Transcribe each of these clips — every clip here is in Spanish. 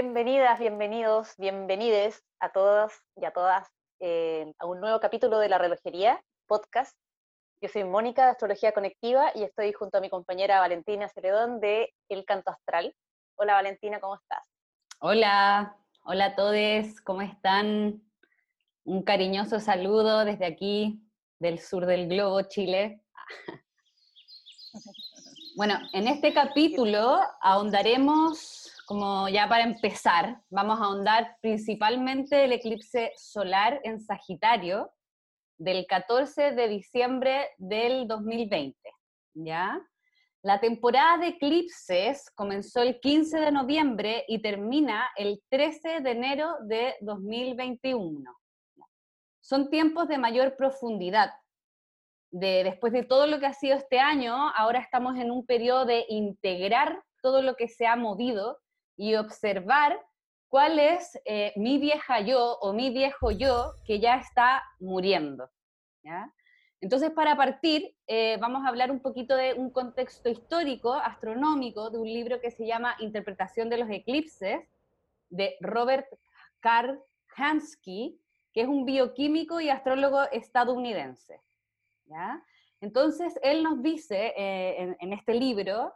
Bienvenidas, bienvenidos, bienvenides a todos y a todas eh, a un nuevo capítulo de La Relojería, podcast. Yo soy Mónica de Astrología Conectiva y estoy junto a mi compañera Valentina Ceredón de El Canto Astral. Hola Valentina, ¿cómo estás? Hola, hola a todos, ¿cómo están? Un cariñoso saludo desde aquí, del sur del globo, Chile. Bueno, en este capítulo ahondaremos, como ya para empezar, vamos a ahondar principalmente el eclipse solar en Sagitario del 14 de diciembre del 2020, ¿ya? La temporada de eclipses comenzó el 15 de noviembre y termina el 13 de enero de 2021. Son tiempos de mayor profundidad, de después de todo lo que ha sido este año, ahora estamos en un periodo de integrar todo lo que se ha movido y observar cuál es eh, mi vieja yo o mi viejo yo que ya está muriendo. Entonces, para partir, eh, vamos a hablar un poquito de un contexto histórico, astronómico, de un libro que se llama Interpretación de los Eclipses, de Robert Karl Hansky, que es un bioquímico y astrólogo estadounidense. Entonces, él nos dice eh, en, este libro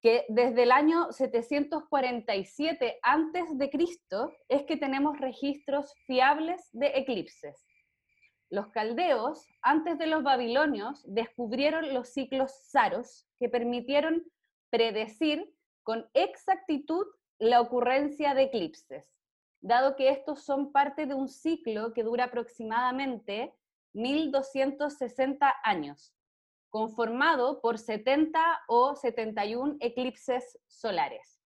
que desde el año 747 antes de Cristo es que tenemos registros fiables de eclipses. Los caldeos, antes de los babilonios, descubrieron los ciclos saros que permitieron predecir con exactitud la ocurrencia de eclipses, dado que estos son parte de un ciclo que dura aproximadamente 1260 años, conformado por 70 o 71 eclipses solares.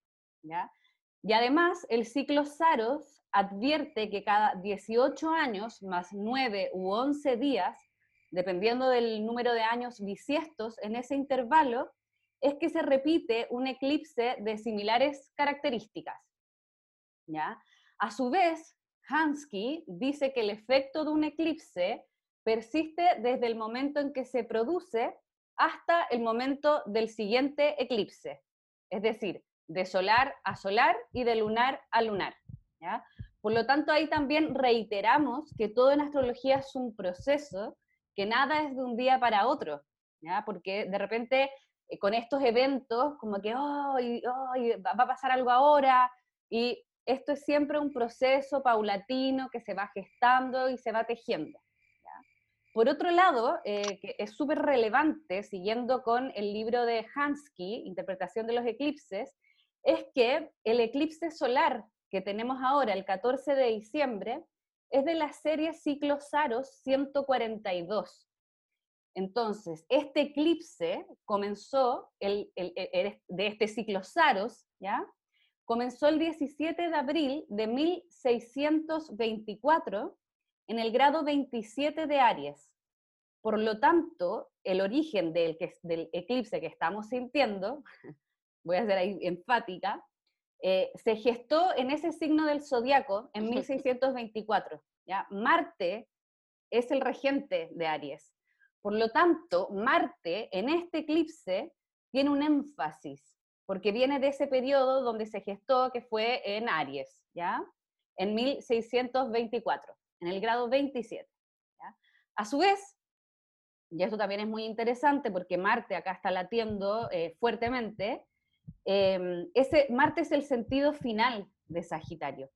Y además, el ciclo Saros advierte que cada 18 años más 9 u 11 días, dependiendo del número de años bisiestos en ese intervalo, es que se repite un eclipse de similares características. ¿ya? A su vez, Hansky dice que el efecto de un eclipse persiste desde el momento en que se produce hasta el momento del siguiente eclipse, es decir, de solar a solar y de lunar a lunar. Por lo tanto, ahí también reiteramos que todo en astrología es un proceso, que nada es de un día para otro, porque de repente eh, con estos eventos, como que oh, va a pasar algo ahora, y esto es siempre un proceso paulatino que se va gestando y se va tejiendo. Por otro lado, eh, que es súper relevante, siguiendo con el libro de Hansky, Interpretación de los Eclipses, es que el eclipse solar que tenemos ahora, el 14 de diciembre, es de la serie Ciclos Saros 142. Entonces, este eclipse comenzó, el, de este ciclo Saros, ¿ya? Comenzó el 17 de abril de 1624 en el grado 27 de Aries. Por lo tanto, el origen del, del eclipse que estamos sintiendo, voy a ser ahí enfática, eh, se gestó en ese signo del zodiaco en 1624. ¿ya? Marte es el regente de Aries. Por lo tanto, Marte en este eclipse tiene un énfasis, porque viene de ese periodo donde se gestó, que fue en Aries, ¿ya? En 1624 en el grado 27. A su vez, y esto también es muy interesante porque Marte acá está latiendo eh, fuertemente, em, ese, Marte es el sentido final de Sagitario.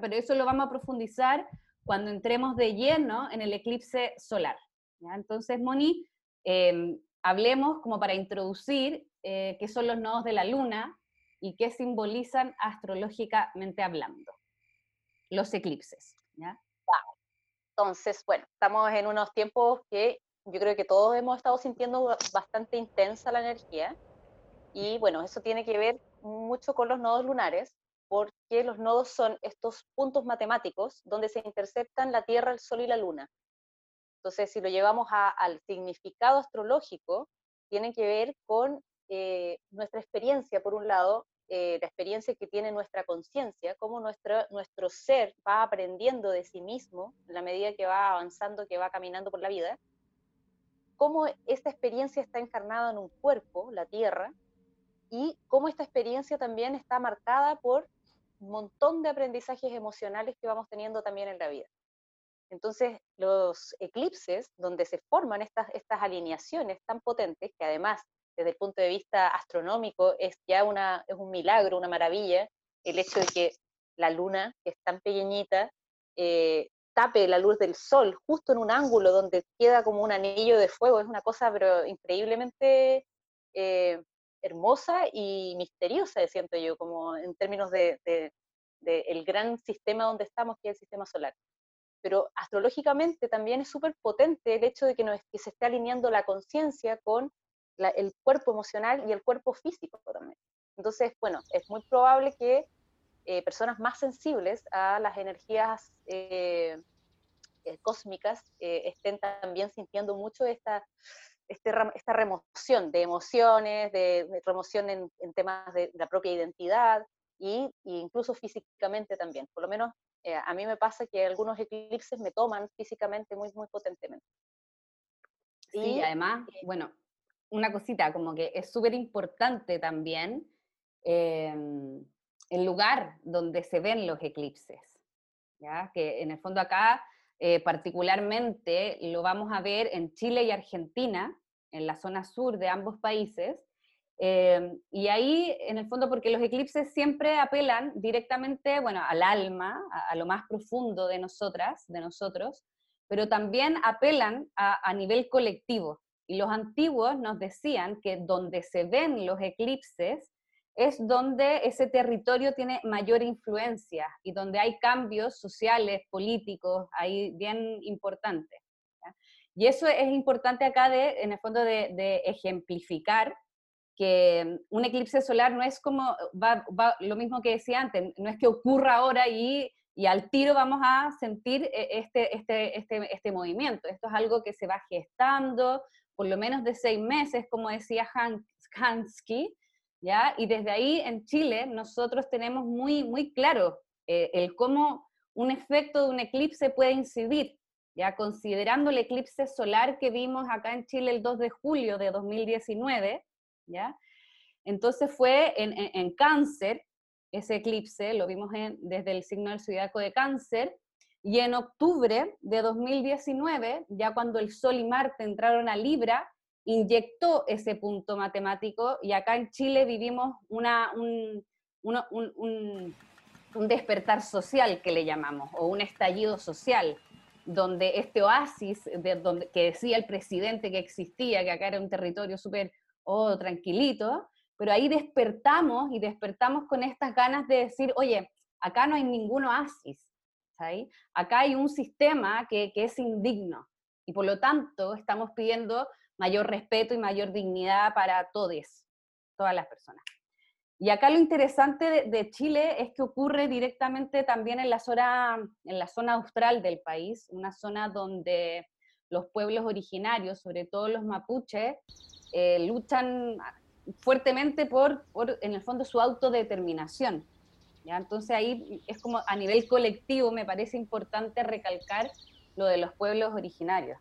Pero eso lo vamos a profundizar cuando entremos de lleno en el eclipse solar. Entonces, Moni, em, hablemos como para introducir eh, qué son los nodos de la Luna y qué simbolizan astrológicamente hablando los eclipses. Entonces, bueno, estamos en unos tiempos que yo creo que todos hemos estado sintiendo bastante intensa la energía. Y bueno, eso tiene que ver mucho con los nodos lunares, porque los nodos son estos puntos matemáticos donde se interceptan la Tierra, el Sol y la Luna. Entonces, si lo llevamos al significado astrológico, tiene que ver con eh, nuestra experiencia, por un lado, eh, la experiencia que tiene nuestra conciencia, cómo nuestro, nuestro ser va aprendiendo de sí mismo en la medida que va avanzando, que va caminando por la vida, cómo esta experiencia está encarnada en un cuerpo, la Tierra, y cómo esta experiencia también está marcada por un montón de aprendizajes emocionales que vamos teniendo también en la vida. Entonces, los eclipses, donde se forman estas, estas alineaciones tan potentes, que además, desde el punto de vista astronómico, es ya una, es un milagro, una maravilla, el hecho de que la luna, que es tan pequeñita, eh, tape la luz del sol justo en un ángulo donde queda como un anillo de fuego, es una cosa pero increíblemente eh, hermosa y misteriosa, siento yo, como en términos de, el gran sistema donde estamos, que es el sistema solar. Pero astrológicamente también es súper potente el hecho de que, que se esté alineando la conciencia con el cuerpo emocional y el cuerpo físico también. Entonces, bueno, es muy probable que eh, personas más sensibles a las energías eh, eh, cósmicas estén también sintiendo mucho esta, este esta remoción de emociones, de, remoción en, temas de la propia identidad y, incluso físicamente también. Por lo menos a mí me pasa que algunos eclipses me toman físicamente muy, muy potentemente. Sí, y además, bueno, una cosita, como que es súper importante también em, el lugar donde se ven los eclipses, ¿ya? que en el fondo acá eh, particularmente lo vamos a ver en Chile y Argentina, en la zona sur de ambos países, em, y ahí, en el fondo, porque los eclipses siempre apelan directamente, bueno, al alma, a, lo más profundo de nosotras, de nosotros, pero también apelan a, a, nivel colectivo. Y los antiguos nos decían que donde se ven los eclipses es donde ese territorio tiene mayor influencia y donde hay cambios sociales, políticos, ahí bien importantes. Y eso es importante acá, de, en el fondo, de, ejemplificar que un eclipse solar no es como, va, lo mismo que decía antes, no es que ocurra ahora y, y al tiro vamos a sentir eh, este, este, este, este movimiento. Esto es algo que se va gestando por lo menos de seis meses, como decía Hans, Hansky, y desde ahí en Chile nosotros tenemos muy, muy claro eh, el cómo un efecto de un eclipse puede incidir, ya considerando el eclipse solar que vimos acá en Chile el 2 de julio de 2019, ¿ya? Entonces fue en, cáncer ese eclipse, lo vimos desde el signo del zodiaco de cáncer, y en octubre de 2019, ya cuando el Sol y Marte entraron a Libra, inyectó ese punto matemático y acá en Chile vivimos una, un, un, despertar social que le llamamos, o un estallido social, donde este oasis de donde, que decía el presidente que existía, que acá era un territorio súper oh, tranquilito, pero ahí despertamos y despertamos con estas ganas de decir, oye, acá no hay ningún oasis, acá hay un sistema que, es indigno y por lo tanto estamos pidiendo mayor respeto y mayor dignidad para todos, todas las personas. Y acá lo interesante de, Chile es que ocurre directamente también en la, zona, en la zona austral del país, una zona donde los pueblos originarios, sobre todo los mapuches, eh, luchan fuertemente por, por, en el fondo, su autodeterminación. Entonces ahí es como a nivel colectivo me parece importante recalcar lo de los pueblos originarios.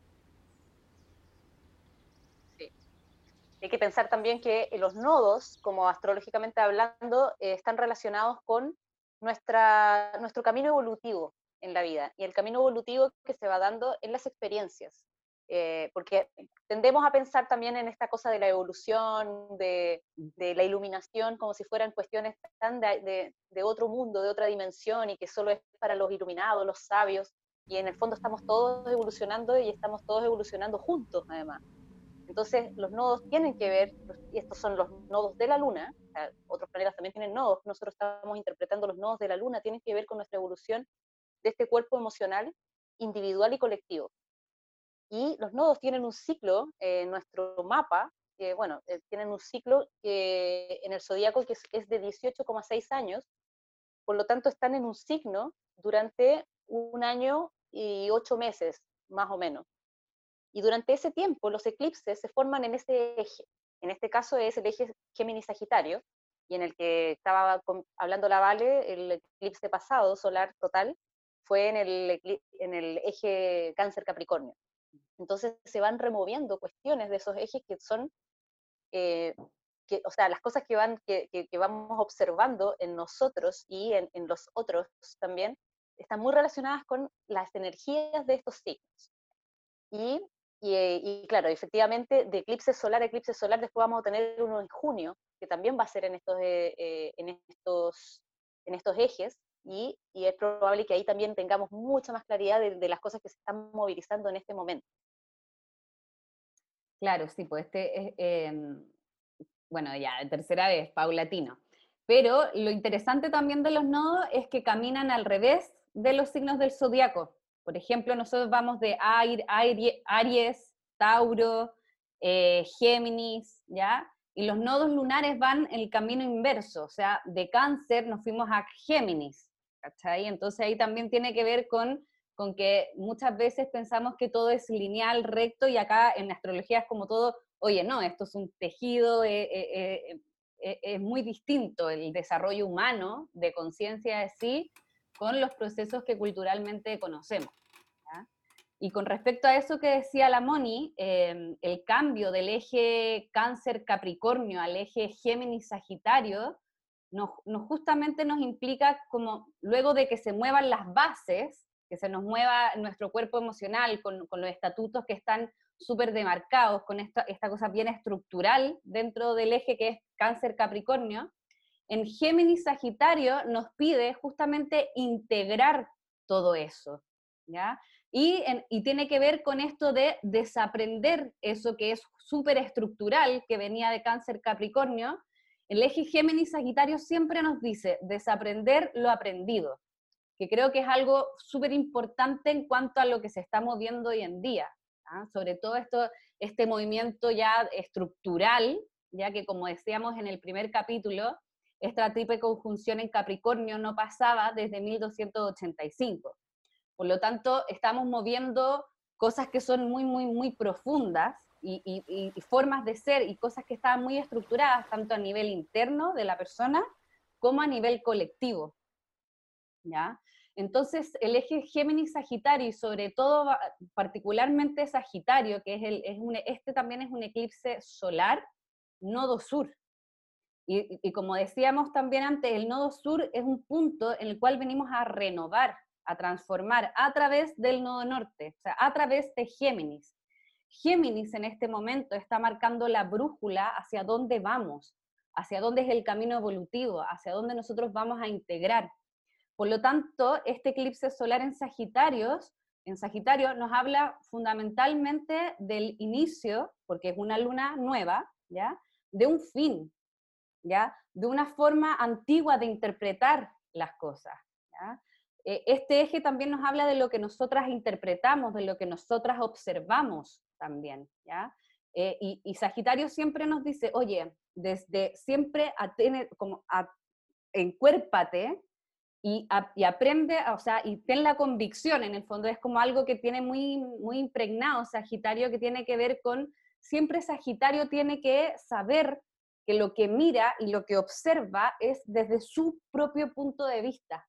Hay que pensar también que los nodos, como astrológicamente hablando, eh, están relacionados con nuestra, nuestro camino evolutivo en la vida y el camino evolutivo que se va dando en las experiencias. Eh, porque tendemos a pensar también en esta cosa de la evolución, de, la iluminación, como si fueran cuestiones tan de, de, otro mundo, de otra dimensión, y que solo es para los iluminados, los sabios, y en el fondo estamos todos evolucionando y estamos todos evolucionando juntos, además. Entonces, los nodos tienen que ver, y estos son los nodos de la Luna, otros planetas también tienen nodos, nosotros estamos interpretando los nodos de la Luna, tienen que ver con nuestra evolución de este cuerpo emocional individual y colectivo. Y los nodos tienen un ciclo en nuestro mapa, que, bueno, eh, tienen un ciclo que en el zodíaco que es, es de 18,6 años, por lo tanto están en un signo durante un año y ocho meses, más o menos. Y durante ese tiempo los eclipses se forman en ese eje. En este caso es el eje Géminis-Sagitario, y en el que estaba hablando la Vale, el eclipse pasado solar total fue en el, en el eje Cáncer-Capricornio. Entonces se van removiendo cuestiones de esos ejes que son, eh, que, o sea, las cosas que, van, que, que, vamos observando en nosotros y en, en, los otros también, están muy relacionadas con las energías de estos signos. Y, y, claro, efectivamente, de eclipse solar a eclipse solar, después vamos a tener uno en junio, que también va a ser en estos, eh, eh, en estos, en estos ejes, y, y, es probable que ahí también tengamos mucha más claridad de, de las cosas que se están movilizando en este momento. Claro, sí, pues este es, em, bueno, ya, tercera vez, paulatino. Pero lo interesante también de los nodos es que caminan al revés de los signos del zodiaco. Por ejemplo, nosotros vamos de Aries, Tauro, eh, Géminis, ¿ya? Y los nodos lunares van en el camino inverso, o sea, de cáncer nos fuimos a Géminis, ¿cachai? Entonces ahí también tiene que ver con con que muchas veces pensamos que todo es lineal, recto, y acá en astrología es como todo, oye, no, esto es un tejido, eh, eh, eh, es muy distinto el desarrollo humano de conciencia de sí con los procesos que culturalmente conocemos. Y con respecto a eso que decía la Moni, em, el cambio del eje cáncer-capricornio al eje Géminis-Sagitario, nos, justamente nos implica como luego de que se muevan las bases, que se nos mueva nuestro cuerpo emocional con, con los estatutos que están súper demarcados, con esta, esta cosa bien estructural dentro del eje que es cáncer Capricornio, en Géminis Sagitario nos pide justamente integrar todo eso, ¿ya? Y, y tiene que ver con esto de desaprender eso que es súper estructural, que venía de cáncer Capricornio. El eje Géminis Sagitario siempre nos dice desaprender lo aprendido que creo que es algo súper importante en cuanto a lo que se está moviendo hoy en día, ¿ah? sobre todo esto, este movimiento ya estructural, ya que como decíamos en el primer capítulo, esta triple conjunción en Capricornio no pasaba desde 1285. Por lo tanto, estamos moviendo cosas que son muy, muy, muy profundas y, y, formas de ser y cosas que estaban muy estructuradas tanto a nivel interno de la persona como a nivel colectivo. ¿Ya? Entonces, el eje Géminis-Sagitario y sobre todo particularmente Sagitario, que es, el, es un, este también es un eclipse solar, nodo sur. Y, y, como decíamos también antes, el nodo sur es un punto en el cual venimos a renovar, a transformar a través del nodo norte, o sea, a través de Géminis. Géminis en este momento está marcando la brújula hacia dónde vamos, hacia dónde es el camino evolutivo, hacia dónde nosotros vamos a integrar. Por lo tanto, este eclipse solar en Sagitario, en Sagitario nos habla fundamentalmente del inicio, porque es una luna nueva, ¿ya? De un fin, ¿ya? De una forma antigua de interpretar las cosas, e, Este eje también nos habla de lo que nosotras interpretamos, de lo que nosotras observamos también, ¿ya? Eh, y, Sagitario siempre nos dice, oye, desde siempre a tener, como a, encuérpate, y, aprende, o sea, y ten la convicción, en el fondo es como algo que tiene muy, muy impregnado Sagitario, que tiene que ver con, siempre Sagitario tiene que saber que lo que mira y lo que observa es desde su propio punto de vista,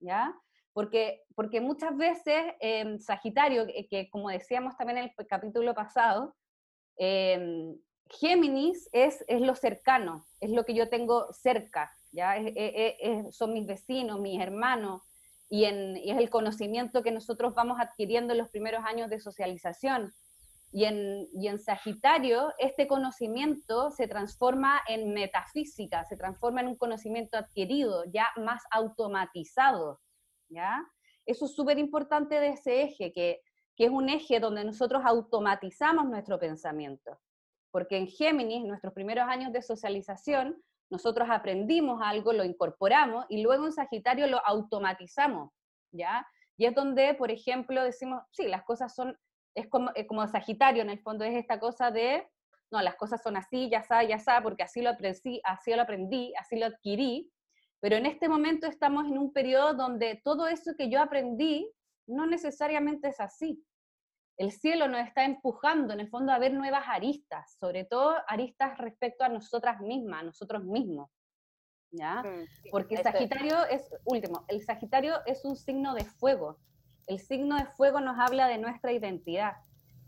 ¿ya? Porque, porque muchas veces eh, Sagitario, que, como decíamos también en el capítulo pasado, em, Géminis es, es lo cercano, es lo que yo tengo cerca, ¿ya? son mis vecinos, mis hermanos, y, en, es el conocimiento que nosotros vamos adquiriendo en los primeros años de socialización. Y en, y en Sagitario, este conocimiento se transforma en metafísica, se transforma en un conocimiento adquirido, ya más automatizado. ¿ya? Eso es súper importante de ese eje, que, que es un eje donde nosotros automatizamos nuestro pensamiento. Porque en Géminis, nuestros primeros años de socialización, nosotros aprendimos algo, lo incorporamos y luego en Sagitario lo automatizamos, ¿ya? Y es donde, por ejemplo, decimos, sí, las cosas son, es como, como Sagitario en el fondo, es esta cosa de, no, las cosas son así, ya está, ya está, porque así lo aprendí, así lo aprendí, así lo adquirí, pero en este momento estamos en un periodo donde todo eso que yo aprendí no necesariamente es así el cielo nos está empujando en el fondo a ver nuevas aristas, sobre todo aristas respecto a nosotras mismas, a nosotros mismos. ¿Ya? Mm, Porque Sagitario es, último, el Sagitario es un signo de fuego. El signo de fuego nos habla de nuestra identidad.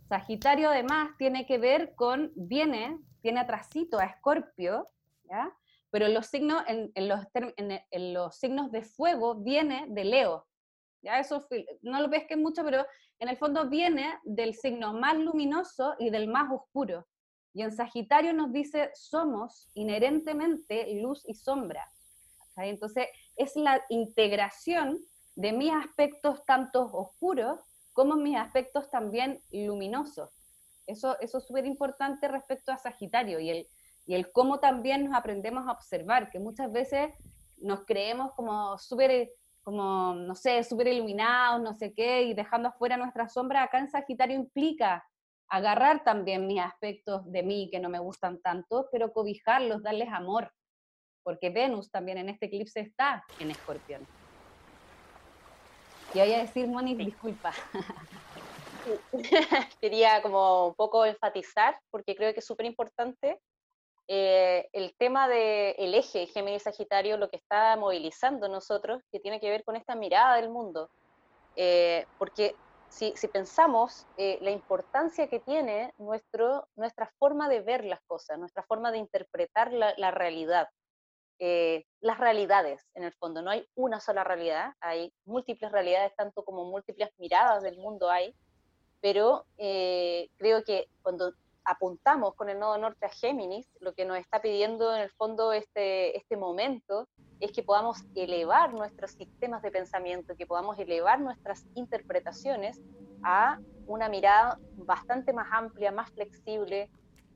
Sagitario además tiene que ver con, viene tiene atrasito a Escorpio, ¿ya? pero los signos, en, los, en, los signos de fuego viene de Leo. Ya eso no lo ves que mucho, pero en el fondo viene del signo más luminoso y del más oscuro. Y en Sagitario nos dice, somos inherentemente luz y sombra. Entonces, es la integración de mis aspectos tanto oscuros como mis aspectos también luminosos. Eso, eso es súper importante respecto a Sagitario y el, y el cómo también nos aprendemos a observar, que muchas veces nos creemos como súper, como, no sé, súper iluminados, no sé qué, y dejando afuera nuestra sombra, acá en Sagitario implica agarrar también mis aspectos de mí que no me gustan tanto, pero cobijarlos, darles amor, porque Venus también en este eclipse está en escorpión. Y voy a decir, Moni, disculpa. Quería como un poco enfatizar, porque creo que es súper importante, eh, el tema del eje Géminis-Sagitario, lo que está movilizando nosotros, que tiene que ver con esta mirada del mundo. Eh, porque si, pensamos eh, la importancia que tiene nuestro, nuestra forma de ver las cosas, nuestra forma de interpretar la, realidad, las realidades en el fondo, no hay una sola realidad, hay múltiples realidades, tanto como múltiples miradas del mundo hay, pero creo que cuando apuntamos con el nodo norte a Géminis, lo que nos está pidiendo en el fondo este, este momento es que podamos elevar nuestros sistemas de pensamiento, que podamos elevar nuestras interpretaciones a una mirada bastante más amplia, más flexible,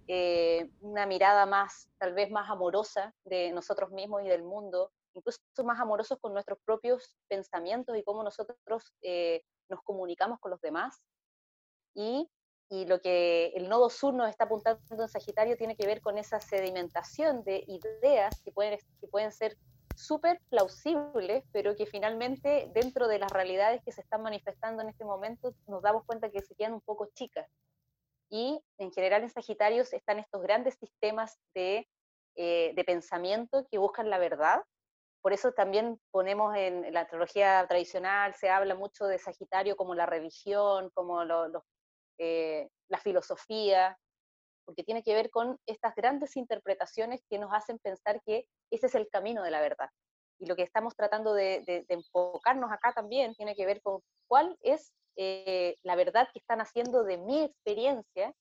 eh, una mirada más, tal vez más amorosa de nosotros mismos y del mundo, incluso más amorosos con nuestros propios pensamientos y cómo nosotros eh, nos comunicamos con los demás. Y y lo que el nodo sur nos está apuntando en Sagitario tiene que ver con esa sedimentación de ideas que pueden, que pueden ser súper plausibles, pero que finalmente dentro de las realidades que se están manifestando en este momento nos damos cuenta que se quedan un poco chicas. Y en general en Sagitarios están estos grandes sistemas de, eh, de pensamiento que buscan la verdad. Por eso también ponemos en la astrología tradicional, se habla mucho de Sagitario como la religión, como los eh, la filosofía, porque tiene que ver con estas grandes interpretaciones que nos hacen pensar que ese es el camino de la verdad. Y lo que estamos tratando de, enfocarnos acá también tiene que ver con cuál es eh, la verdad que están haciendo de mi experiencia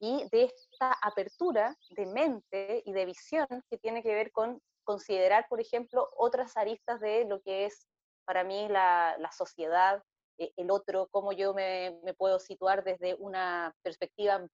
y de esta apertura de mente y de visión que tiene que ver con considerar, por ejemplo, otras aristas de lo que es para mí la sociedad, eh, el otro, cómo yo me, puedo situar desde una perspectiva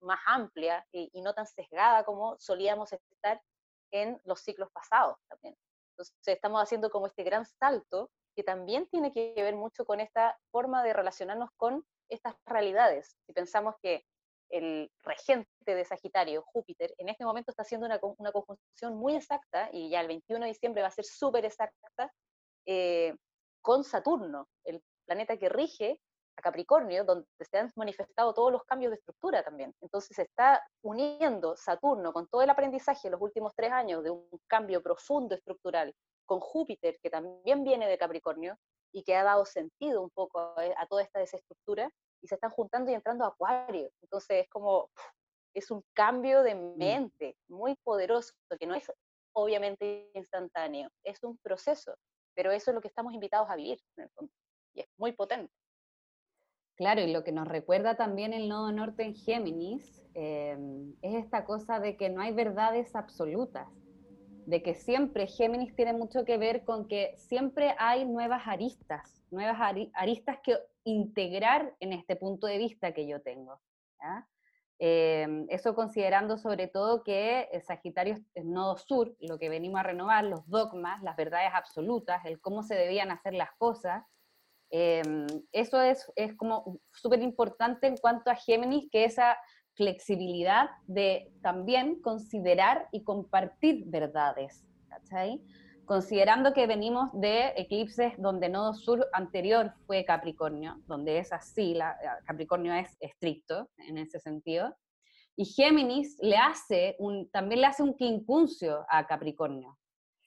más amplia y, no tan sesgada como solíamos estar en los ciclos pasados también. Entonces estamos haciendo como este gran salto que también tiene que ver mucho con esta forma de relacionarnos con estas realidades. Si pensamos que el regente de Sagitario, Júpiter, en este momento está haciendo una, una conjunción muy exacta, y ya el 21 de diciembre va a ser súper exacta, eh, con Saturno, el planeta que rige a Capricornio, donde se han manifestado todos los cambios de estructura también. Entonces se está uniendo Saturno con todo el aprendizaje de los últimos tres años de un cambio profundo estructural, con Júpiter, que también viene de Capricornio y que ha dado sentido un poco a, toda esta desestructura, y se están juntando y entrando a Acuario. Entonces es como, es un cambio de mm. mente muy poderoso, que no es obviamente instantáneo, es un proceso, pero eso es lo que estamos invitados a vivir en el fondo y es muy potente. Claro, y lo que nos recuerda también el nodo norte en Géminis em, es esta cosa de que no hay verdades absolutas, de que siempre Géminis tiene mucho que ver con que siempre hay nuevas aristas, nuevas aristas que integrar en este punto de vista que yo tengo. Em, eso considerando sobre todo que el Sagitario es nodo sur, lo que venimos a renovar, los dogmas, las verdades absolutas, el cómo se debían hacer las cosas, Em, eso es, es como súper importante en cuanto a Géminis, que esa flexibilidad de también considerar y compartir verdades, ¿cachai? Considerando que venimos de eclipses donde nodo sur anterior fue Capricornio, donde es así, la, Capricornio es estricto en ese sentido, y Géminis le hace también le hace un quincuncio a Capricornio,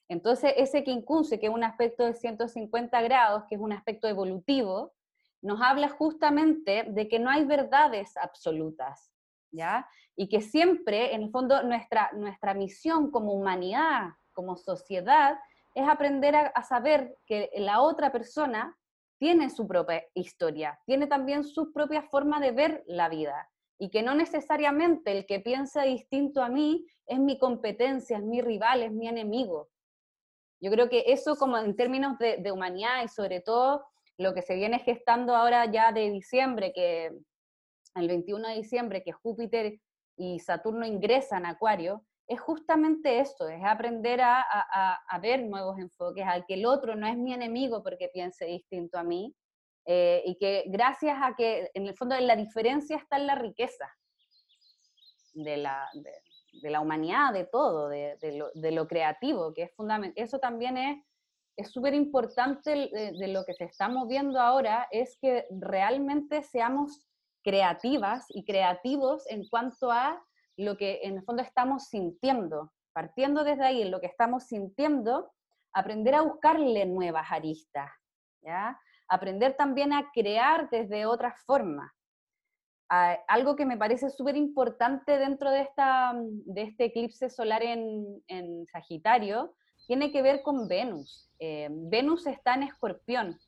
entonces, ese quincunce, que es un aspecto de 150 grados, que es un aspecto evolutivo, nos habla justamente de que no hay verdades absolutas, ¿ya? Y que siempre, en el fondo, nuestra, nuestra misión como humanidad, como sociedad, es aprender a, saber que la otra persona tiene su propia historia, tiene también su propia forma de ver la vida y que no necesariamente el que piensa distinto a mí es mi competencia, es mi rival, es mi enemigo. Yo creo que eso como en términos de, humanidad y sobre todo lo que se viene gestando ahora ya de diciembre, que el 21 de diciembre, que Júpiter y Saturno ingresan a Acuario, es justamente esto, es aprender a, ver nuevos enfoques, al que el otro no es mi enemigo porque piense distinto a mí, eh, y que gracias a que en el fondo la diferencia está en la riqueza de la, la humanidad, de todo, de, lo, creativo, que es fundamental. Eso también es es súper importante de, de, lo que se está moviendo ahora, es que realmente seamos creativas y creativos en cuanto a lo que en el fondo estamos sintiendo. Partiendo desde ahí, en lo que estamos sintiendo, aprender a buscarle nuevas aristas, ¿ya? Aprender también a crear desde otras formas. Algo que me parece súper importante dentro de, esta, de este eclipse solar en, en Sagitario tiene que ver con Venus. Eh, Venus está en escorpión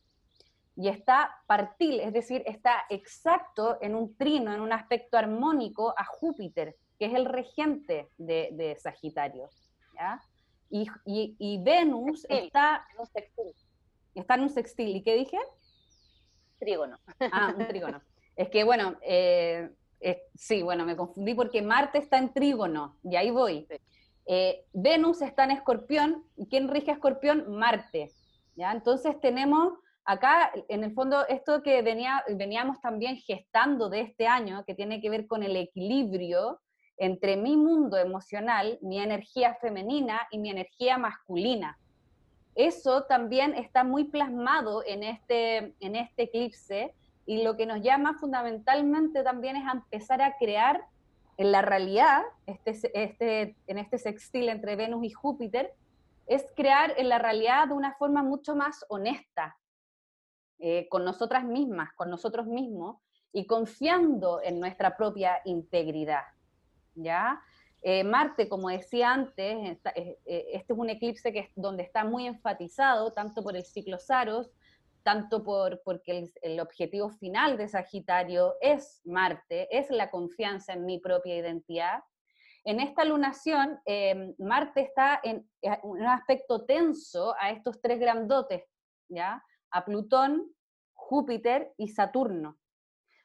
y está partil, es decir, está exacto en un trino, en un aspecto armónico a Júpiter, que es el regente de, Sagitario. Y, Venus está, en un sextil. está en un sextil. ¿Y qué dije? Trígono. Ah, un trígono. es que, bueno, eh, sí, bueno, me confundí porque Marte está en trígono, y ahí voy. Eh, Venus está en escorpión, ¿y quién rige a escorpión? Marte. ¿ya? Entonces tenemos acá, en el fondo, esto que venía, veníamos también gestando de este año, que tiene que ver con el equilibrio entre mi mundo emocional, mi energía femenina y mi energía masculina. Eso también está muy plasmado en este, en este eclipse y lo que nos llama fundamentalmente también es a empezar a crear en la realidad, este, este, en este sextil entre Venus y Júpiter, es crear en la realidad de una forma mucho más honesta, eh, con nosotras mismas, con nosotros mismos, y confiando en nuestra propia integridad. ¿ya? Eh, Marte, como decía antes, eh, este es un eclipse que donde está muy enfatizado, tanto por el ciclo Saros, tanto por, porque el, objetivo final de Sagitario es Marte, es la confianza en mi propia identidad. En esta lunación, Marte está en, en, un aspecto tenso a estos tres grandotes, ¿ya? A Plutón, Júpiter y Saturno.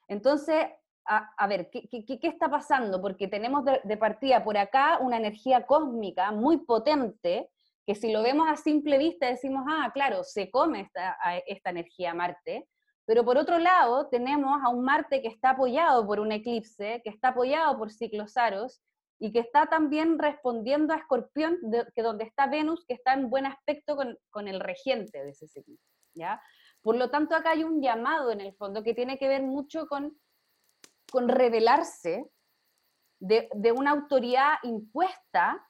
Entonces, a, ver, ¿qué, está pasando? Porque tenemos de, partida por acá una energía cósmica muy potente, que si lo vemos a simple vista decimos, ah, claro, se come esta, esta energía Marte, pero por otro lado tenemos a un Marte que está apoyado por un eclipse, que está apoyado por ciclos aros, y que está también respondiendo a Escorpión, que donde está Venus, que está en buen aspecto con, con el regente de ese ciclo, ¿ya? Por lo tanto, acá hay un llamado en el fondo que tiene que ver mucho con con revelarse de, una autoridad impuesta,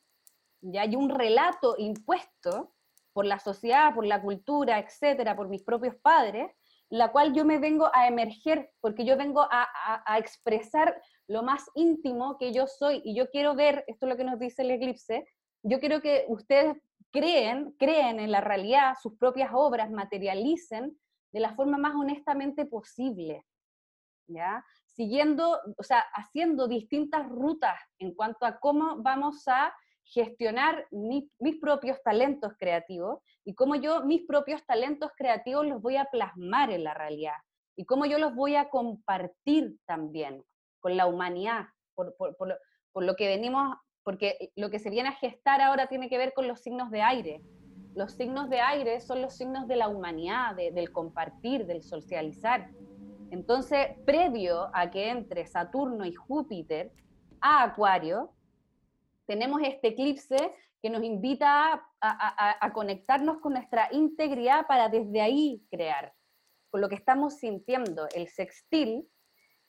ya hay un relato impuesto por la sociedad, por la cultura, etcétera, por mis propios padres, la cual yo me vengo a emerger, porque yo vengo a, a, expresar lo más íntimo que yo soy, y yo quiero ver, esto es lo que nos dice el eclipse, yo quiero que ustedes creen, creen en la realidad, sus propias obras, materialicen de la forma más honestamente posible, ¿ya? siguiendo, o sea, haciendo distintas rutas en cuanto a cómo vamos a gestionar mis propios talentos creativos y cómo yo mis propios talentos creativos los voy a plasmar en la realidad y cómo yo los voy a compartir también con la humanidad, por, lo, que venimos, porque lo que se viene a gestar ahora tiene que ver con los signos de aire. Los signos de aire son los signos de la humanidad, del compartir, del socializar. Entonces, previo a que entre Saturno y Júpiter a Acuario, tenemos este eclipse que nos invita a, conectarnos con nuestra integridad para desde ahí crear, con lo que estamos sintiendo. El sextil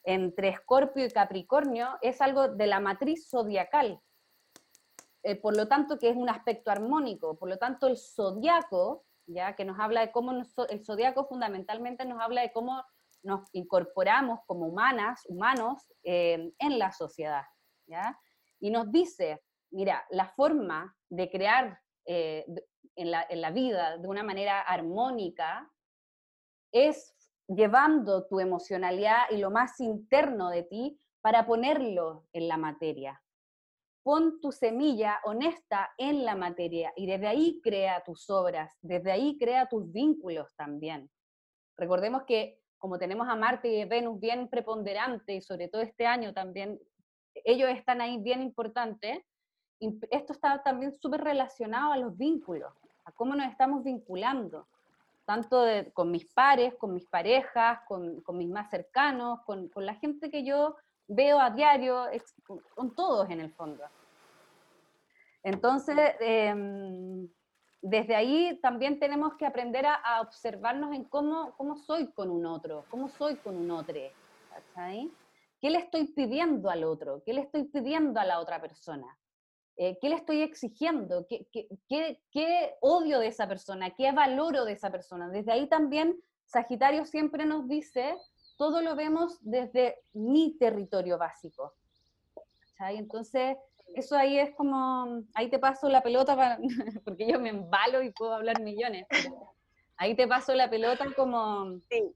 entre Escorpio y Capricornio es algo de la matriz zodiacal, eh, por lo tanto que es un aspecto armónico, por lo tanto el zodiaco, ya que nos habla de cómo el zodiaco fundamentalmente nos habla de cómo nos incorporamos como humanas, humanos, eh, en la sociedad. ¿ya? Y nos dice, mira, la forma de crear eh, en, la, en la vida de una manera armónica es llevando tu emocionalidad y lo más interno de ti para ponerlo en la materia. Pon tu semilla honesta en la materia y desde ahí crea tus obras, desde ahí crea tus vínculos también. Recordemos que como tenemos a Marte y Venus bien preponderante y sobre todo este año también, ellos están ahí bien importantes, esto está también súper relacionado a los vínculos, a cómo nos estamos vinculando, tanto con mis pares, con mis parejas, con, mis más cercanos, con, la gente que yo veo a diario, con todos en el fondo. Entonces, em, desde ahí también tenemos que aprender a, observarnos en cómo, cómo soy con un otro, cómo soy con un otro. ¿Qué le estoy pidiendo al otro? ¿Qué le estoy pidiendo a la otra persona? Eh, ¿Qué le estoy exigiendo? ¿Qué, qué, odio de esa persona? ¿Qué valoro de esa persona? Desde ahí también Sagitario siempre nos dice, todo lo vemos desde mi territorio básico. Entonces, eso ahí es como, ahí te paso la pelota, porque yo me embalo y puedo hablar millones. ahí te paso la pelota como... Sí,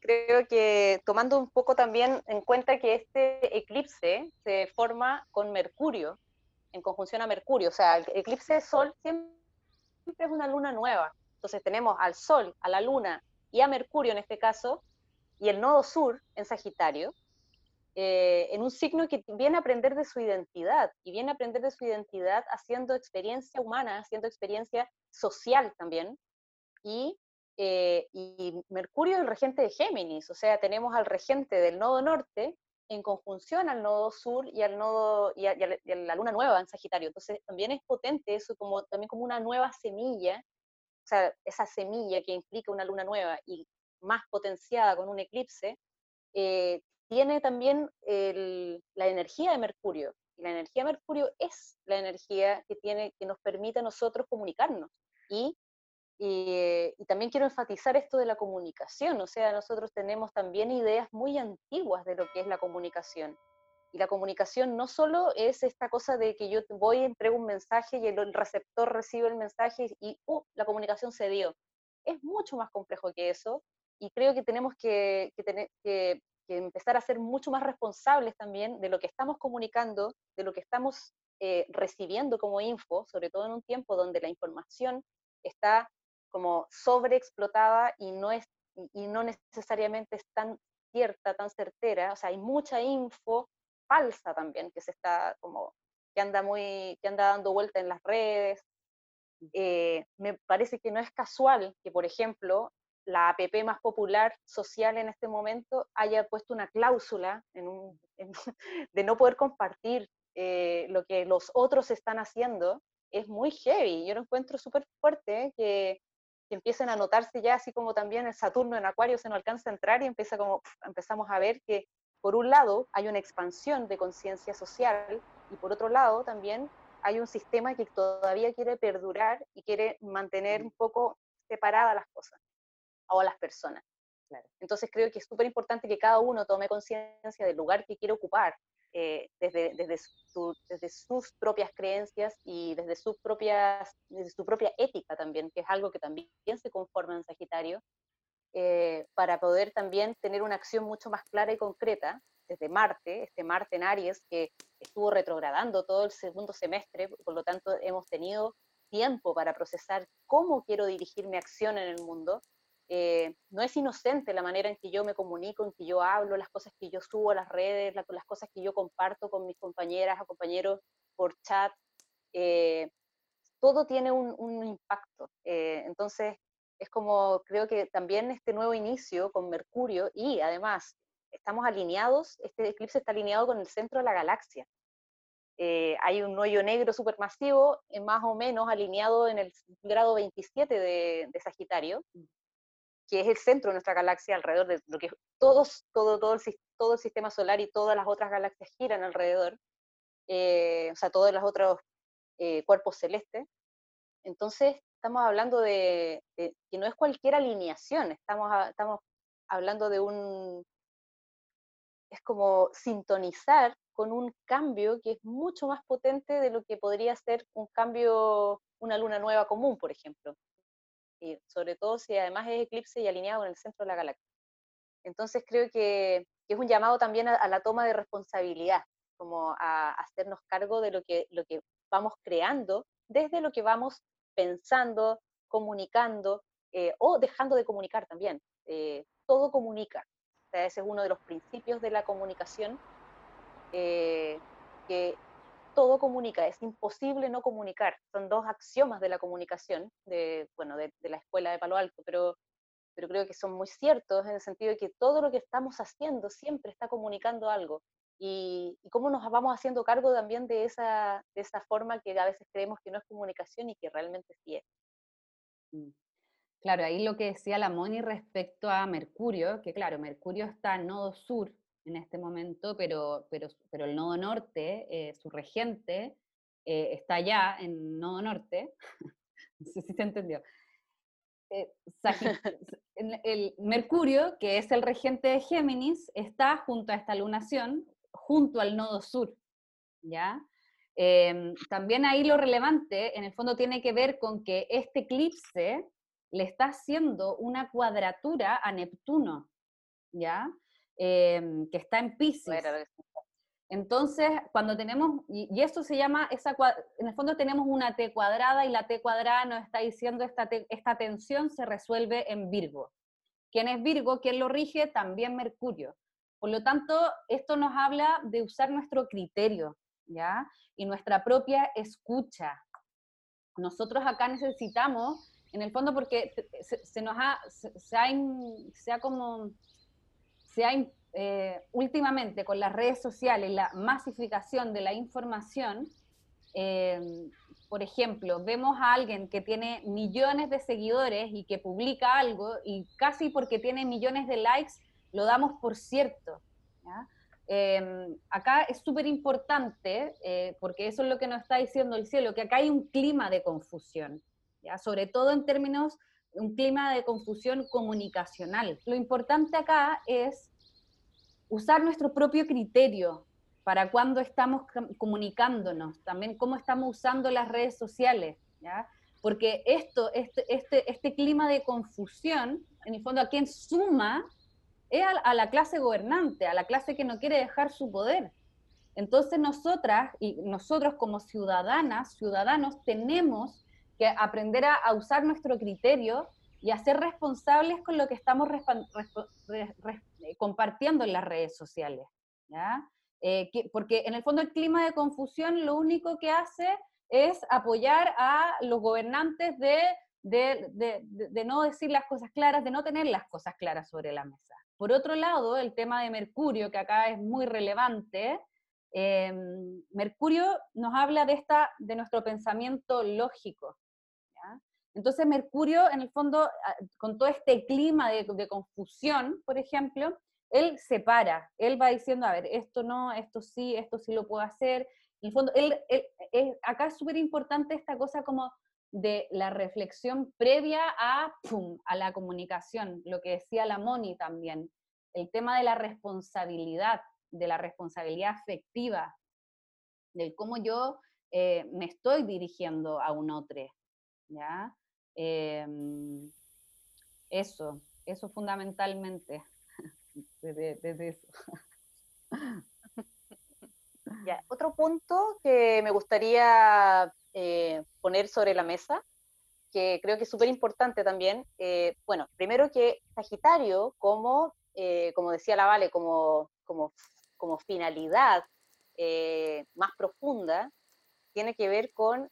creo que tomando un poco también en cuenta que este eclipse se forma con Mercurio, en conjunción a Mercurio, o sea, el eclipse de Sol siempre es una luna nueva. Entonces tenemos al Sol, a la Luna y a Mercurio en este caso, y el nodo sur en Sagitario, eh, en un signo que viene a aprender de su identidad, y viene a aprender de su identidad haciendo experiencia humana, haciendo experiencia social también, y, eh, y Mercurio el regente de Géminis, o sea, tenemos al regente del nodo norte, en conjunción al nodo sur y al nodo y a, la luna nueva en Sagitario. Entonces también es potente eso como también como una nueva semilla, o sea, esa semilla que implica una luna nueva y más potenciada con un eclipse, eh, tiene también la energía de Mercurio. Y la energía de Mercurio es la energía que, tiene, que nos permite a nosotros comunicarnos. Y, también quiero enfatizar esto de la comunicación, o sea, nosotros tenemos también ideas muy antiguas de lo que es la comunicación. Y la comunicación no solo es esta cosa de que yo voy, entrego un mensaje y el receptor recibe el mensaje y uh, la comunicación se dio. Es mucho más complejo que eso y creo que tenemos que, tener, que, empezar a ser mucho más responsables también de lo que estamos comunicando, de lo que estamos eh, recibiendo como info, sobre todo en un tiempo donde la información está como sobreexplotada y no, es, y no necesariamente es tan cierta, tan certera, o sea, hay mucha info falsa también que se está como, que anda muy, que anda dando vuelta en las redes. Eh, me parece que no es casual que, por ejemplo, la APP más popular social en este momento haya puesto una cláusula en un, de no poder compartir eh, lo que los otros están haciendo, es muy heavy. Yo lo encuentro súper fuerte que que empiecen a notarse ya, así como también el Saturno en Acuario se nos alcanza a entrar y empieza como, empezamos a ver que por un lado hay una expansión de conciencia social y por otro lado también hay un sistema que todavía quiere perdurar y quiere mantener un poco separadas las cosas o las personas. Entonces creo que es súper importante que cada uno tome conciencia del lugar que quiere ocupar eh, desde, desde, desde, sus propias creencias y desde, sus propias, desde su propia ética también, que es algo que también se conforma en Sagitario, eh, para poder también tener una acción mucho más clara y concreta desde Marte, este Marte en Aries que estuvo retrogradando todo el segundo semestre, por lo tanto hemos tenido tiempo para procesar cómo quiero dirigir mi acción en el mundo eh, no es inocente la manera en que yo me comunico, en que yo hablo, las cosas que yo subo a las redes, las cosas que yo comparto con mis compañeras o compañeros por chat. Eh, todo tiene un, impacto. Eh, entonces, es como creo que también este nuevo inicio con Mercurio y además estamos alineados, este eclipse está alineado con el centro de la galaxia. hay un hoyo negro supermasivo, más o menos alineado en el grado 27 de, de Sagitario, que es el centro de nuestra galaxia, alrededor de lo que todos, todo, todo, el, todo el sistema solar y todas las otras galaxias giran alrededor, eh, o sea, todos los otros eh, cuerpos celestes. Entonces, estamos hablando de, que no es cualquier alineación, estamos, estamos hablando de un, es como sintonizar con un cambio que es mucho más potente de lo que podría ser un cambio, una luna nueva común, por ejemplo. Sobre todo si además es eclipse y alineado en el centro de la galaxia. Entonces creo que, es un llamado también a, la toma de responsabilidad, como a, hacernos cargo de lo que, lo que vamos creando desde lo que vamos pensando, comunicando eh, o dejando de comunicar también. Eh, todo comunica. ese es uno de los principios de la comunicación, eh, que todo comunica, es imposible no comunicar. Son dos axiomas de la comunicación, de, bueno, de, la escuela de Palo Alto, pero, pero creo que son muy ciertos en el sentido de que todo lo que estamos haciendo siempre está comunicando algo. Y, cómo nos vamos haciendo cargo también de esa, de esa forma que a veces creemos que no es comunicación y que realmente sí es. Mm. Claro, ahí lo que decía la Moni respecto a Mercurio, que claro, Mercurio está en nodo sur en este momento, pero, pero, pero el nodo norte, eh, su regente, eh, está allá en nodo norte. no sé si se entendió. Eh, el Mercurio, que es el regente de Géminis, está junto a esta lunación, junto al nodo sur, ¿ya? Em, también ahí lo relevante, en el fondo, tiene que ver con que este eclipse le está haciendo una cuadratura a Neptuno, ¿ya? Em, que está en Pisces. Entonces, cuando tenemos, y, esto se llama, esa, en el fondo tenemos una T cuadrada y la T cuadrada nos está diciendo esta, esta tensión se resuelve en Virgo. ¿Quién es Virgo? ¿Quién lo rige? También Mercurio. Por lo tanto, esto nos habla de usar nuestro criterio, ¿ya? Y nuestra propia escucha. Nosotros acá necesitamos en el fondo porque se, nos ha, se, ha, como, se eh, últimamente con las redes sociales, la masificación de la información, em, por ejemplo, vemos a alguien que tiene millones de seguidores y que publica algo y casi porque tiene millones de likes lo damos por cierto. Em, acá es súper importante, eh, porque eso es lo que nos está diciendo el cielo, que acá hay un clima de confusión sobre todo en términos un clima de confusión comunicacional. Lo importante acá es usar nuestro propio criterio para cuando estamos comunicándonos, también cómo estamos usando las redes sociales, porque esto, este, este, este clima de confusión, en el fondo, a quien suma es a, la clase gobernante, a la clase que no quiere dejar su poder. Entonces nosotras y nosotros como ciudadanas, ciudadanos, tenemos que aprender a, usar nuestro criterio y a ser responsables con lo que estamos eh, compartiendo en las redes sociales. Eh, porque en el fondo el clima de confusión lo único que hace es apoyar a los gobernantes de, de, no decir las cosas claras, de no tener las cosas claras sobre la mesa. Por otro lado, el tema de Mercurio, que acá es muy relevante, em, Mercurio nos habla de, esta, de nuestro pensamiento lógico, entonces Mercurio, en el fondo, ah, con todo este clima de, confusión, por ejemplo, él separa, él va diciendo, a ver, esto no, esto sí, esto sí lo puedo hacer. En el fondo, él, acá es súper importante esta cosa como de la reflexión previa a, la comunicación, lo que decía la Moni también, el tema de la responsabilidad, de la responsabilidad afectiva, de cómo yo eh, me estoy dirigiendo a un otro, ¿ya? Em, eso, eso fundamentalmente, desde, eso. otro punto que me gustaría eh, poner sobre la mesa, que creo que es súper importante también, eh, bueno, primero que Sagitario, como, eh, como decía la Vale, como, como, como finalidad más profunda, tiene que ver con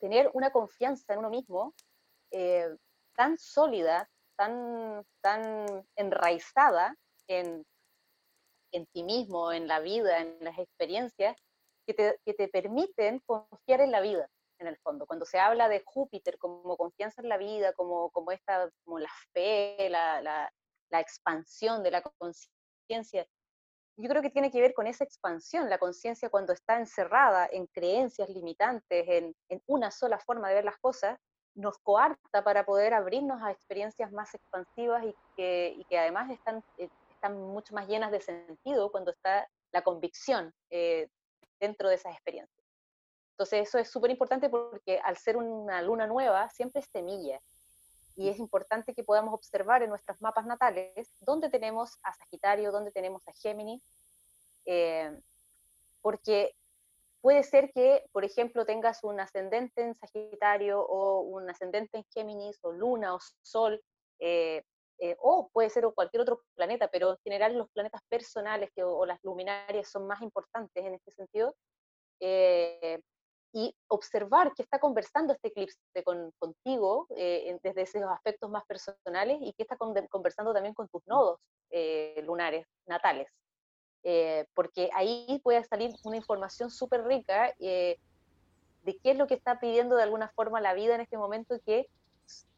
tener una confianza en uno mismo eh, tan sólida, tan, tan enraizada en, en ti mismo, en la vida, en las experiencias, que te, que te, permiten confiar en la vida, en el fondo. Cuando se habla de Júpiter como confianza en la vida, como, como, esta, como la fe, la, la, la expansión de la conciencia, yo creo que tiene que ver con esa expansión, la conciencia cuando está encerrada en creencias limitantes, en, una sola forma de ver las cosas, nos coarta para poder abrirnos a experiencias más expansivas y que, y que además están, eh, están mucho más llenas de sentido cuando está la convicción eh, dentro de esas experiencias. Entonces eso es súper importante porque al ser una luna nueva siempre es semilla y es importante que podamos observar en nuestros mapas natales dónde tenemos a Sagitario, dónde tenemos a Géminis, eh, porque puede ser que, por ejemplo, tengas un ascendente en Sagitario o un ascendente en Géminis o Luna o Sol, eh, eh, o puede ser cualquier otro planeta, pero en general los planetas personales que, o, las luminarias son más importantes en este sentido y observar que está conversando este eclipse con, contigo eh, desde esos aspectos más personales y que está conversando también con tus nodos eh, lunares, natales. Eh, porque ahí puede salir una información súper rica de qué es lo que está pidiendo de alguna forma la vida en este momento que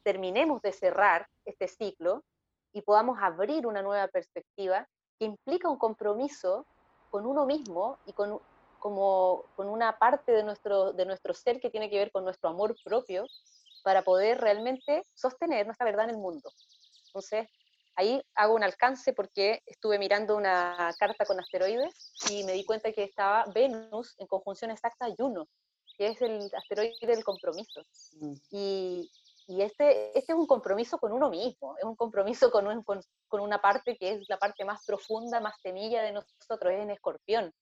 terminemos de cerrar este ciclo y podamos abrir una nueva perspectiva que implica un compromiso con uno mismo y con como con una parte de nuestro, de nuestro ser que tiene que ver con nuestro amor propio para poder realmente sostener nuestra verdad en el mundo. Entonces, ahí hago un alcance porque estuve mirando una carta con asteroides y me di cuenta que estaba Venus en conjunción exacta a Juno, que es el asteroide del compromiso. Mm. Y, y este, este es un compromiso con uno mismo, es un compromiso con, un, con, con, una parte que es la parte más profunda, más semilla de nosotros, es en escorpión.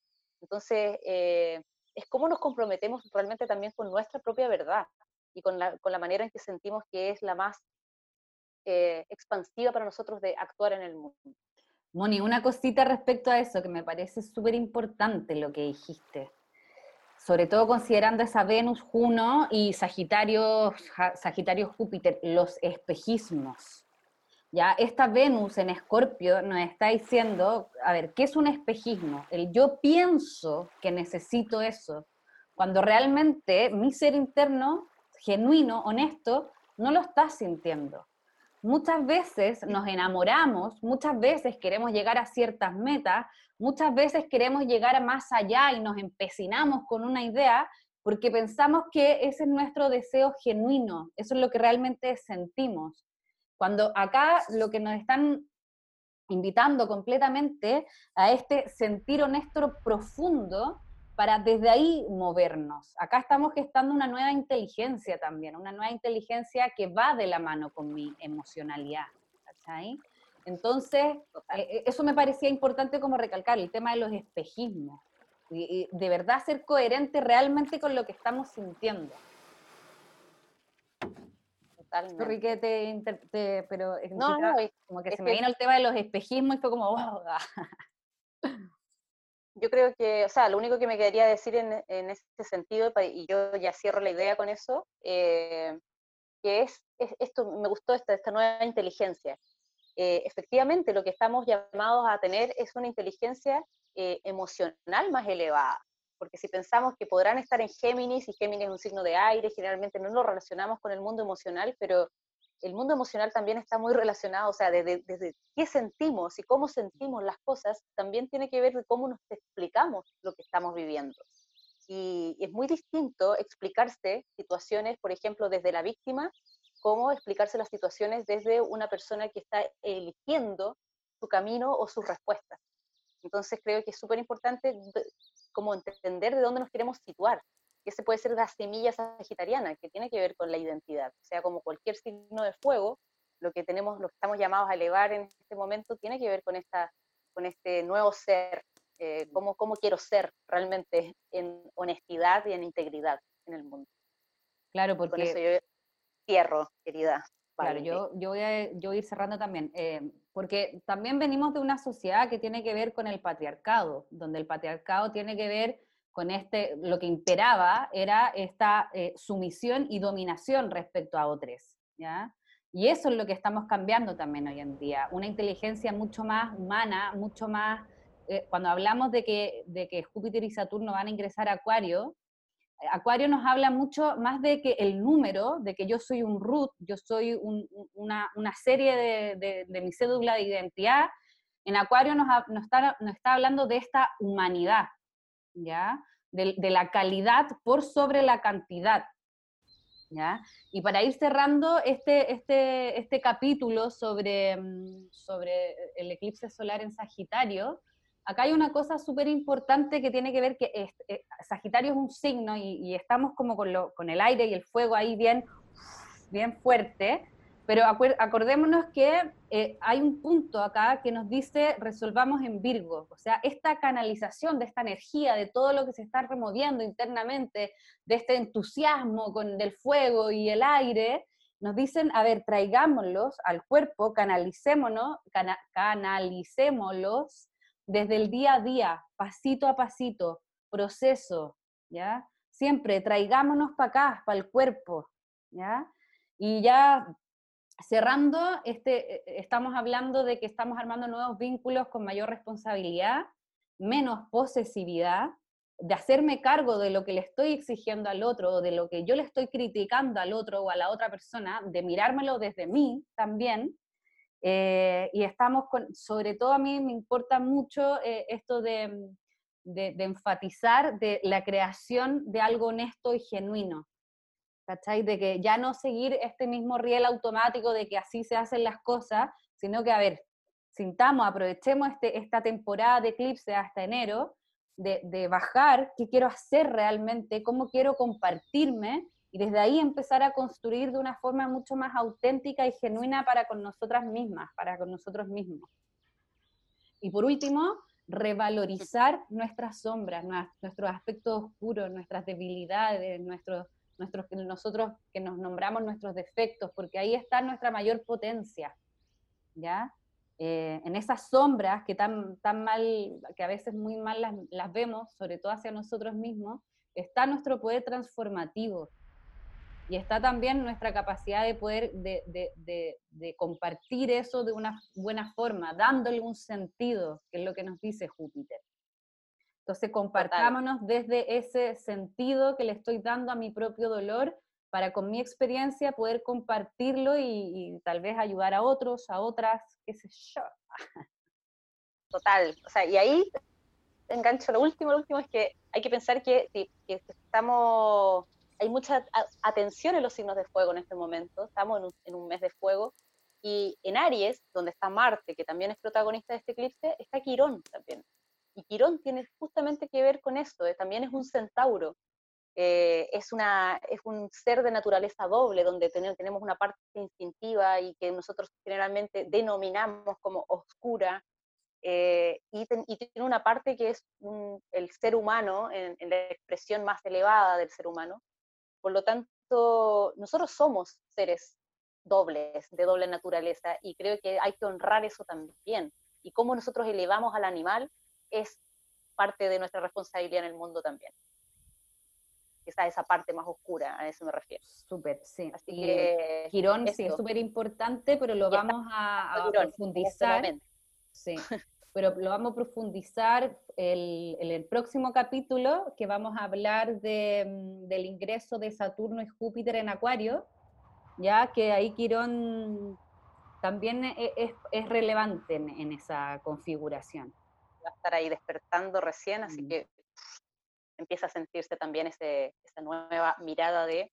Entonces, eh, es cómo nos comprometemos realmente también con nuestra propia verdad y con la, con la manera en que sentimos que es la más eh, expansiva para nosotros de actuar en el mundo. Moni, una cosita respecto a eso que me parece súper importante lo que dijiste, sobre todo considerando esa Venus, Juno y Sagitario, Sagitario Júpiter, los espejismos. Ya esta Venus en Escorpio nos está diciendo, a ver, ¿qué es un espejismo? El yo pienso que necesito eso, cuando realmente mi ser interno, genuino, honesto, no lo está sintiendo. Muchas veces nos enamoramos, muchas veces queremos llegar a ciertas metas, muchas veces queremos llegar más allá y nos empecinamos con una idea porque pensamos que ese es nuestro deseo genuino, eso es lo que realmente sentimos. Cuando acá lo que nos están invitando completamente a este sentir honesto profundo para desde ahí movernos. Acá estamos gestando una nueva inteligencia también, una nueva inteligencia que va de la mano con mi emocionalidad. Entonces, eh, eh, eso me parecía importante como recalcar, el tema de los espejismos. y de verdad ser coherente realmente con lo que estamos sintiendo. Pero no, no, como que se me vino el tema de los espejismos y fue como, oh, ah. Yo creo que, o sea, lo único que me quedaría decir en, en ese sentido, y yo ya cierro la idea con eso, eh, que es, esto, me gustó esta, esta nueva inteligencia. Eh, efectivamente, lo que estamos llamados a tener es una inteligencia eh, emocional más elevada porque si pensamos que podrán estar en Géminis, y Géminis es un signo de aire, generalmente no lo relacionamos con el mundo emocional, pero el mundo emocional también está muy relacionado, o sea, desde, qué sentimos y cómo sentimos las cosas, también tiene que ver con cómo nos explicamos lo que estamos viviendo. Y es muy distinto explicarse situaciones, por ejemplo, desde la víctima, como explicarse las situaciones desde una persona que está eligiendo su camino o sus respuestas. Entonces creo que es súper importante como entender de dónde nos queremos situar. Y ese puede ser la semilla sagitariana, que tiene que ver con la identidad. O sea, como cualquier signo de fuego, lo que tenemos, lo que estamos llamados a elevar en este momento, tiene que ver con, esta, con este nuevo ser, eh, cómo, cómo quiero ser realmente en honestidad y en integridad en el mundo. Claro, porque... Con eso yo cierro, querida. Claro, yo, yo, voy a, yo voy a ir cerrando también. Eh, porque también venimos de una sociedad que tiene que ver con el patriarcado, donde el patriarcado tiene que ver con este, lo que imperaba era esta eh, sumisión y dominación respecto a otros, ¿ya? Y eso es lo que estamos cambiando también hoy en día, una inteligencia mucho más humana, mucho más, eh, cuando hablamos de que, de que Júpiter y Saturno van a ingresar a Acuario, Acuario nos habla mucho más de que el número, de que yo soy un root, yo soy una, serie de, mi cédula de identidad. En Acuario nos, está, hablando de esta humanidad, ¿ya? De, la calidad por sobre la cantidad. ¿ya? Y para ir cerrando este, este, este capítulo mm, sobre el eclipse solar en Sagitario, acá hay una cosa súper importante que tiene que ver que eh, Sagitario es un signo y, estamos como con, lo, con, el aire y el fuego ahí bien, bien fuerte, pero acordémonos que eh, hay un punto acá que nos dice resolvamos en Virgo, o sea, esta canalización de esta energía, de todo lo que se está removiendo internamente, de este entusiasmo con del fuego y el aire, nos dicen, a ver, traigámoslos al cuerpo, canalicémonos, canalicémoslos desde el día a día, pasito a pasito, proceso, ¿ya? Siempre traigámonos para acá, para el cuerpo, ¿ya? Y ya cerrando, este, e, estamos hablando de que estamos armando nuevos vínculos con mayor responsabilidad, menos posesividad, de hacerme cargo de lo que le estoy exigiendo al otro o de lo que yo le estoy criticando al otro o a la otra persona, de mirármelo desde mí también. Eh, y estamos con, sobre todo a mí me importa mucho eh, esto de, de, de enfatizar de la creación de algo honesto y genuino. ¿cachai? De que ya no seguir este mismo riel automático de que así se hacen las cosas, sino que, a ver, sintamos, aprovechemos este, esta temporada de eclipse hasta enero, de, de, bajar qué quiero hacer realmente, cómo quiero compartirme, y desde ahí empezar a construir de una forma mucho más auténtica y genuina para con nosotras mismas, para con nosotros mismos. Y por último, revalorizar nuestras sombras, nuestros aspectos oscuros, nuestras debilidades, nuestros nuestros, nosotros que nos nombramos nuestros defectos, porque ahí está nuestra mayor potencia, ¿ya? Eh, en esas sombras que tan, tan mal, que a veces muy mal las, las, vemos, sobre todo hacia nosotros mismos, está nuestro poder transformativo. Y está también nuestra capacidad de poder, de, de, de, de compartir eso de una buena forma, dándole un sentido, que es lo que nos dice Júpiter. Entonces, compartámonos desde ese sentido que le estoy dando a mi propio dolor para con mi experiencia poder compartirlo y, tal vez ayudar a otros, a otras, qué sé yo. Total, o sea, y ahí engancho lo último, lo último es que hay que pensar que, estamos, hay mucha atención en los signos de fuego en este momento, estamos en un, en un mes de fuego, y en Aries, donde está Marte, que también es protagonista de este eclipse, está Quirón también. Y Quirón tiene justamente que ver con esto, eh, también es un centauro, eh, es, una, es un ser de naturaleza doble, donde tenemos una parte instintiva y que nosotros generalmente denominamos como oscura, eh, y, tiene una parte que es el ser humano, en, la expresión más elevada del ser humano. Por lo tanto, nosotros somos seres dobles, de doble naturaleza, y creo que hay que honrar eso también. Y cómo nosotros elevamos al animal es parte de nuestra responsabilidad en el mundo también. Esa esa parte más oscura, a eso me refiero. Súper, sí. Así que Girón sí es súper importante, pero lo vamos a, este profundizar. sí, pero lo vamos a profundizar el, en el próximo capítulo, que vamos a hablar de, mm, del ingreso de Saturno y Júpiter en Acuario, ya que ahí Quirón también e, es, es relevante en esa configuración va a estar ahí despertando recién, así mm. que empieza a sentirse también ese, esa nueva mirada de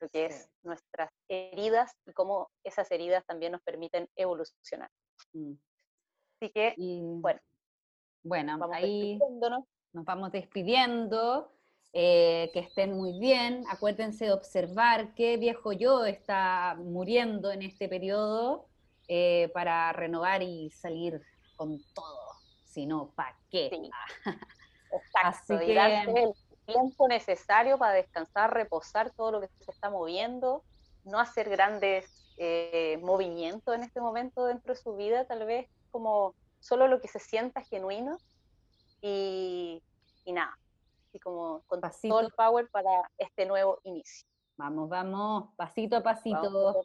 lo que es nuestras heridas y cómo esas heridas también nos permiten evolucionar. Mm. Así que, bueno. Bueno, ahí nos vamos despidiendo. Eh, que estén muy bien. Acuérdense de observar qué viejo yo está muriendo en este periodo eh, para renovar y salir con todo si no, ¿para qué? Exacto, y darse el tiempo necesario para descansar, reposar todo lo que se está moviendo, no hacer grandes eh, movimientos en este momento dentro de su vida, tal vez como solo lo que se sienta genuino y, nada, así como con todo el power para este nuevo inicio. Vamos, vamos, pasito a pasito.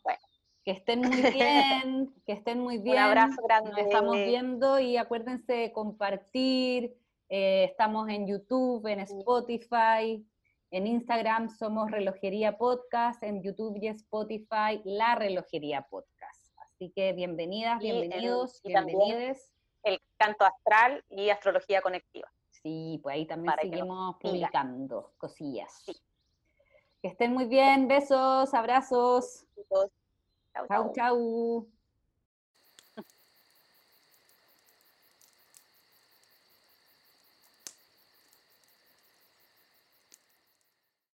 Que estén muy bien, que estén muy bien. Un abrazo grande. Nos estamos viendo y acuérdense de compartir. Eh, estamos en YouTube, en Spotify, en Instagram somos Relojería Podcast, en YouTube y Spotify La Relojería Podcast. Así que bienvenidas, bienvenidos, bienvenides. El canto astral y astrología conectiva. Sí, pues ahí también seguimos publicando cosillas. Que estén muy bien, besos, abrazos. Chau, Chau, chau.